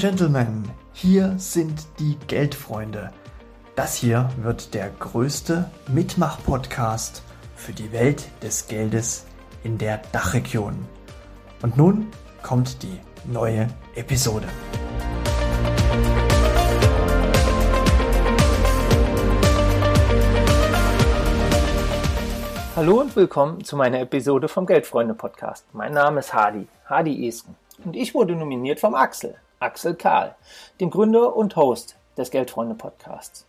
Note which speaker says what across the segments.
Speaker 1: Gentlemen, hier sind die Geldfreunde. Das hier wird der größte Mitmach-Podcast für die Welt des Geldes in der Dachregion. Und nun kommt die neue Episode.
Speaker 2: Hallo und willkommen zu meiner Episode vom Geldfreunde Podcast. Mein Name ist Hadi, Hadi Esken. Und ich wurde nominiert vom Axel, Axel Karl, dem Gründer und Host des Geldfreunde Podcasts.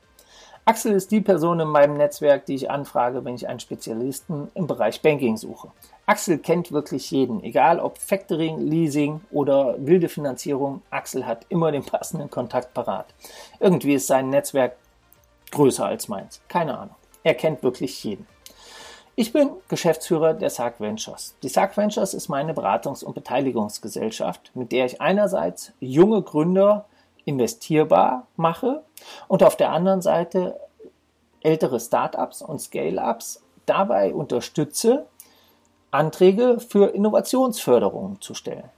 Speaker 2: Axel ist die Person in meinem Netzwerk, die ich anfrage, wenn ich einen Spezialisten im Bereich Banking suche. Axel kennt wirklich jeden, egal ob Factoring, Leasing oder wilde Finanzierung. Axel hat immer den passenden Kontakt parat. Irgendwie ist sein Netzwerk größer als meins. Keine Ahnung. Er kennt wirklich jeden. Ich bin Geschäftsführer der SAG Ventures. Die SAG Ventures ist meine Beratungs- und Beteiligungsgesellschaft, mit der ich einerseits junge Gründer investierbar mache und auf der anderen Seite ältere Startups und Scale-ups dabei unterstütze, Anträge für Innovationsförderungen zu stellen.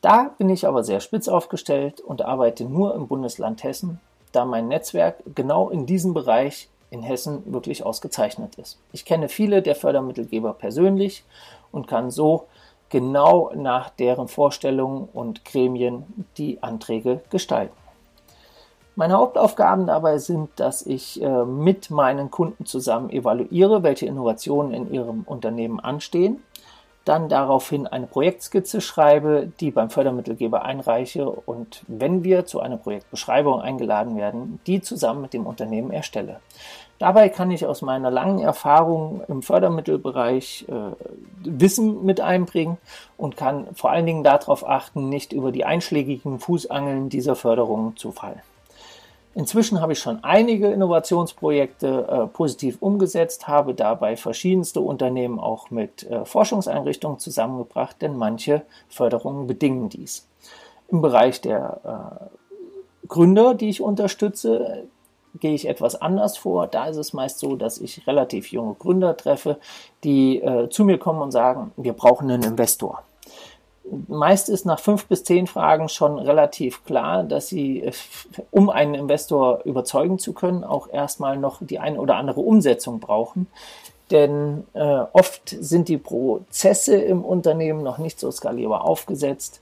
Speaker 2: Da bin ich aber sehr spitz aufgestellt und arbeite nur im Bundesland Hessen, da mein Netzwerk genau in diesem Bereich in Hessen wirklich ausgezeichnet ist. Ich kenne viele der Fördermittelgeber persönlich und kann so genau nach deren Vorstellungen und Gremien die Anträge gestalten. Meine Hauptaufgaben dabei sind, dass ich äh, mit meinen Kunden zusammen evaluiere, welche Innovationen in ihrem Unternehmen anstehen, dann daraufhin eine Projektskizze schreibe, die beim Fördermittelgeber einreiche und wenn wir zu einer Projektbeschreibung eingeladen werden, die zusammen mit dem Unternehmen erstelle. Dabei kann ich aus meiner langen Erfahrung im Fördermittelbereich äh, Wissen mit einbringen und kann vor allen Dingen darauf achten, nicht über die einschlägigen Fußangeln dieser Förderungen zu fallen. Inzwischen habe ich schon einige Innovationsprojekte äh, positiv umgesetzt, habe dabei verschiedenste Unternehmen auch mit äh, Forschungseinrichtungen zusammengebracht, denn manche Förderungen bedingen dies. Im Bereich der äh, Gründer, die ich unterstütze, gehe ich etwas anders vor. Da ist es meist so, dass ich relativ junge Gründer treffe, die äh, zu mir kommen und sagen, wir brauchen einen Investor. Meist ist nach fünf bis zehn Fragen schon relativ klar, dass sie, äh, um einen Investor überzeugen zu können, auch erstmal noch die eine oder andere Umsetzung brauchen. Denn äh, oft sind die Prozesse im Unternehmen noch nicht so skalierbar aufgesetzt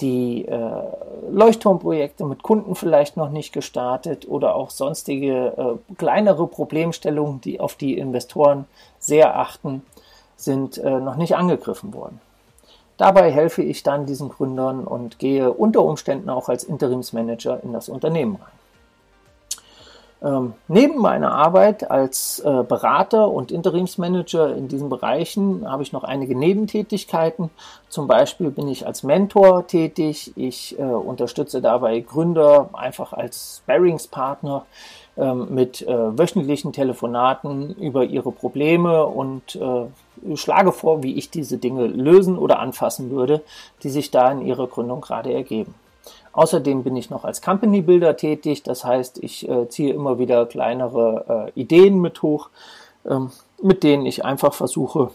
Speaker 2: die äh, Leuchtturmprojekte mit Kunden vielleicht noch nicht gestartet oder auch sonstige äh, kleinere Problemstellungen, die auf die Investoren sehr achten, sind äh, noch nicht angegriffen worden. Dabei helfe ich dann diesen Gründern und gehe unter Umständen auch als Interimsmanager in das Unternehmen rein. Ähm, neben meiner Arbeit als äh, Berater und Interimsmanager in diesen Bereichen habe ich noch einige Nebentätigkeiten. Zum Beispiel bin ich als Mentor tätig. Ich äh, unterstütze dabei Gründer einfach als Sparringspartner äh, mit wöchentlichen Telefonaten über ihre Probleme und äh, schlage vor, wie ich diese Dinge lösen oder anfassen würde, die sich da in ihrer Gründung gerade ergeben. Außerdem bin ich noch als Company Builder tätig, das heißt, ich äh, ziehe immer wieder kleinere äh, Ideen mit hoch, ähm, mit denen ich einfach versuche,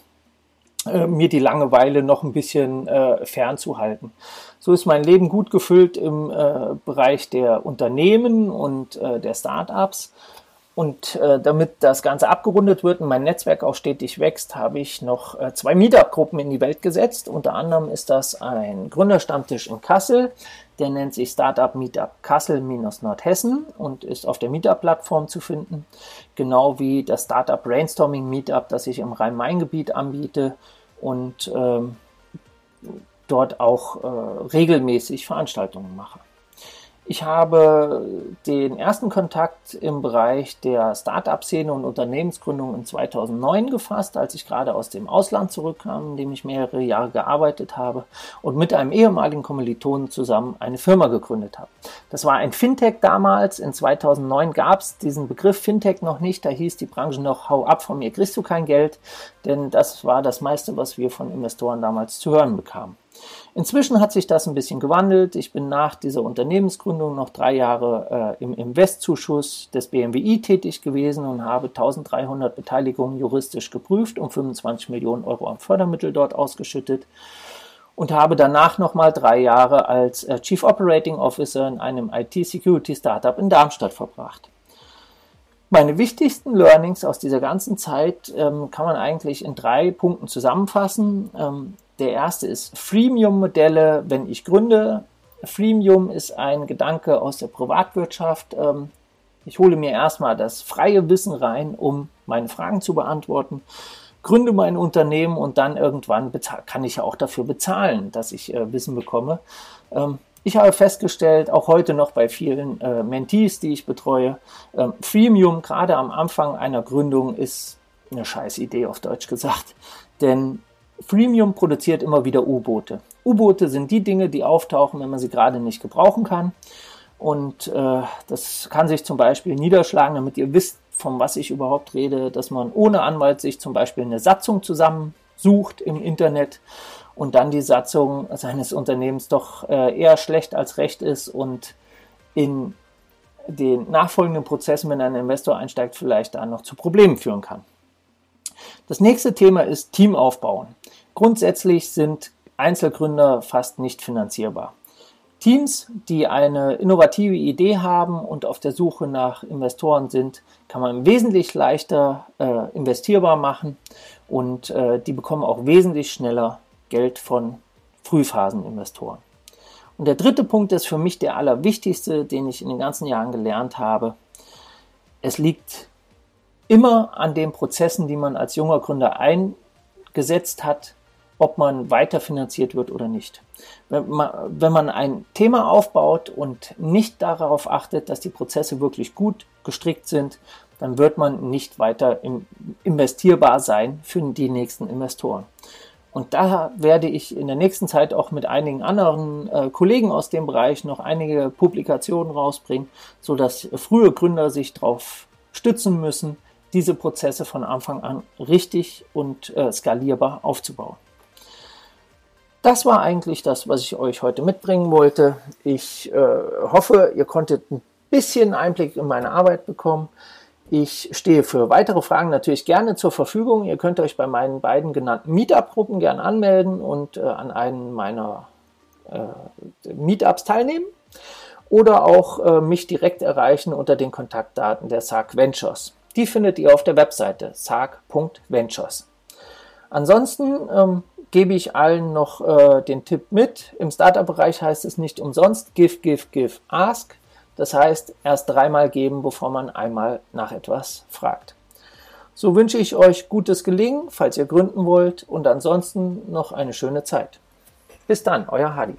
Speaker 2: äh, mir die Langeweile noch ein bisschen äh, fernzuhalten. So ist mein Leben gut gefüllt im äh, Bereich der Unternehmen und äh, der Startups. Und äh, damit das Ganze abgerundet wird und mein Netzwerk auch stetig wächst, habe ich noch äh, zwei Meetup-Gruppen in die Welt gesetzt. Unter anderem ist das ein Gründerstammtisch in Kassel, der nennt sich Startup Meetup Kassel-Nordhessen und ist auf der Meetup-Plattform zu finden. Genau wie das Startup Brainstorming Meetup, das ich im Rhein-Main-Gebiet anbiete und ähm, dort auch äh, regelmäßig Veranstaltungen mache. Ich habe den ersten Kontakt im Bereich der Start-up-Szene und Unternehmensgründung in 2009 gefasst, als ich gerade aus dem Ausland zurückkam, in dem ich mehrere Jahre gearbeitet habe und mit einem ehemaligen Kommilitonen zusammen eine Firma gegründet habe. Das war ein Fintech damals. In 2009 gab es diesen Begriff Fintech noch nicht. Da hieß die Branche noch, hau ab von mir, kriegst du kein Geld. Denn das war das meiste, was wir von Investoren damals zu hören bekamen. Inzwischen hat sich das ein bisschen gewandelt. Ich bin nach dieser Unternehmensgründung noch drei Jahre äh, im Investzuschuss des BMWI tätig gewesen und habe 1300 Beteiligungen juristisch geprüft und 25 Millionen Euro an Fördermittel dort ausgeschüttet. und habe danach nochmal drei Jahre als äh, Chief Operating Officer in einem IT-Security-Startup in Darmstadt verbracht. Meine wichtigsten Learnings aus dieser ganzen Zeit ähm, kann man eigentlich in drei Punkten zusammenfassen. Ähm, der erste ist Freemium-Modelle, wenn ich gründe. Freemium ist ein Gedanke aus der Privatwirtschaft. Ähm, ich hole mir erstmal das freie Wissen rein, um meine Fragen zu beantworten gründe mein Unternehmen und dann irgendwann kann ich ja auch dafür bezahlen, dass ich äh, Wissen bekomme. Ähm, ich habe festgestellt, auch heute noch bei vielen äh, Mentees, die ich betreue, äh, Freemium gerade am Anfang einer Gründung ist eine scheiß Idee auf Deutsch gesagt. Denn Freemium produziert immer wieder U-Boote. U-Boote sind die Dinge, die auftauchen, wenn man sie gerade nicht gebrauchen kann. Und äh, das kann sich zum Beispiel niederschlagen, damit ihr wisst, von was ich überhaupt rede, dass man ohne Anwalt sich zum Beispiel eine Satzung zusammensucht im Internet und dann die Satzung seines Unternehmens doch äh, eher schlecht als recht ist und in den nachfolgenden Prozessen, wenn ein Investor einsteigt, vielleicht dann noch zu Problemen führen kann. Das nächste Thema ist Team aufbauen. Grundsätzlich sind Einzelgründer fast nicht finanzierbar. Teams, die eine innovative Idee haben und auf der Suche nach Investoren sind, kann man wesentlich leichter äh, investierbar machen und äh, die bekommen auch wesentlich schneller Geld von Frühphaseninvestoren. Und der dritte Punkt ist für mich der allerwichtigste, den ich in den ganzen Jahren gelernt habe. Es liegt immer an den Prozessen, die man als junger Gründer eingesetzt hat, ob man weiterfinanziert wird oder nicht. Wenn man, ein Thema aufbaut und nicht darauf achtet, dass die Prozesse wirklich gut gestrickt sind, dann wird man nicht weiter investierbar sein für die nächsten Investoren. Und da werde ich in der nächsten Zeit auch mit einigen anderen äh, Kollegen aus dem Bereich noch einige Publikationen rausbringen, so dass frühe Gründer sich darauf stützen müssen, diese Prozesse von Anfang an richtig und äh, skalierbar aufzubauen. Das war eigentlich das, was ich euch heute mitbringen wollte. Ich äh, hoffe, ihr konntet ein bisschen Einblick in meine Arbeit bekommen. Ich stehe für weitere Fragen natürlich gerne zur Verfügung. Ihr könnt euch bei meinen beiden genannten Meetup-Gruppen gerne anmelden und äh, an einen meiner äh, Meetups teilnehmen oder auch äh, mich direkt erreichen unter den Kontaktdaten der SARC Ventures. Die findet ihr auf der Webseite sarc.ventures. Ansonsten ähm, gebe ich allen noch äh, den Tipp mit. Im Startup-Bereich heißt es nicht umsonst Give, Give, Give, Ask. Das heißt, erst dreimal geben, bevor man einmal nach etwas fragt. So wünsche ich euch gutes Gelingen, falls ihr gründen wollt und ansonsten noch eine schöne Zeit. Bis dann, euer Hadi.